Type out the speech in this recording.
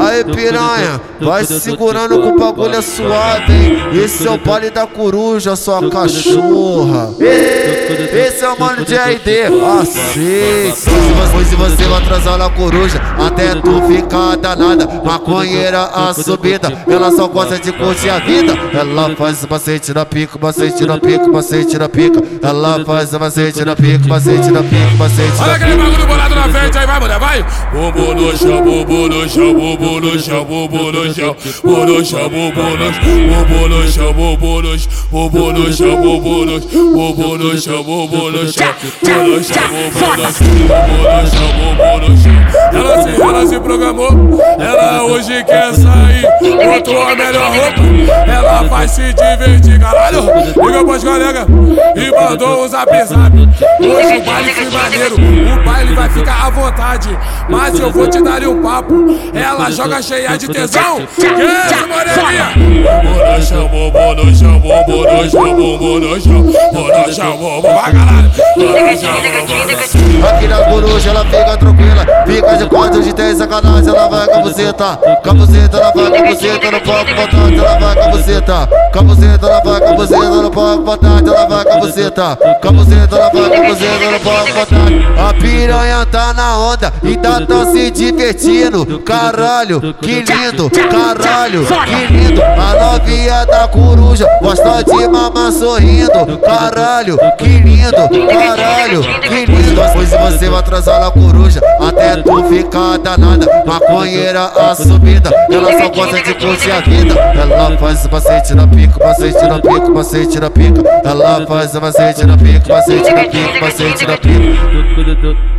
Aí piranha, vai segurando com o bagulho é suave? Esse é o baile da coruja, sua cachorra. Esse é Mano de RD. Aceita. se você vai na coruja, até tu ficar danada. Maconheira a subida, ela só gosta de curtir a vida. Ela faz macete na pica, macete na pica, macete na pica. Ela faz macete na pica, macete na pica, macete na pica. Olha aquele bagulho bolado na frente aí, vai, mulher, vai. Bumbum no chão, bumbum no chão, bumbum no chão, bumbum no chão. Bumbum no chão, bumbum no chão, bumbum no chão, bumbum no chão, bumbum no chão, no chão, no chão, no chão no chão, bumbum no chão, bumbum no chão. Ela se, ela se programou, ela hoje quer sair, botou a melhor roupa, ela vai se divertir, caralho. Liga pros colegas e mandou um zap zap. Hoje o baile foi maneiro, o baile vai ficar à vontade. Mas eu vou te dar um papo. Ela joga cheia de tesão. Que isso, moreninha? Bumbum no chão, bumbum no chão, no no chão, Aqui na coruja ela fica tranquila, fica de quatro de três sacanagem, ela vai com a buceta, com a buceta, ela vai com a buceta, no palco botado, ela vai com a buceta, com a buceta, ela vai com a buceta, no palco botado, ela vai com a buceta, com a buceta, ela vai com a buceta, no palco botado. A piranha tá na onda e tá tão se divertindo, caralho, que lindo, caralho, que lindo. A novinha da coruja gosta de mamar sorrindo, caralho, que lindo, caralho, que lindo. Hoje você vai atrasar na coruja até tu ficar danada. Maconheira a subida, ela só gosta de curtir a vida. Ela faz macete na pica, macete na pica, macete na pica. Ela faz macete na pica, macete na pica, macete na pica.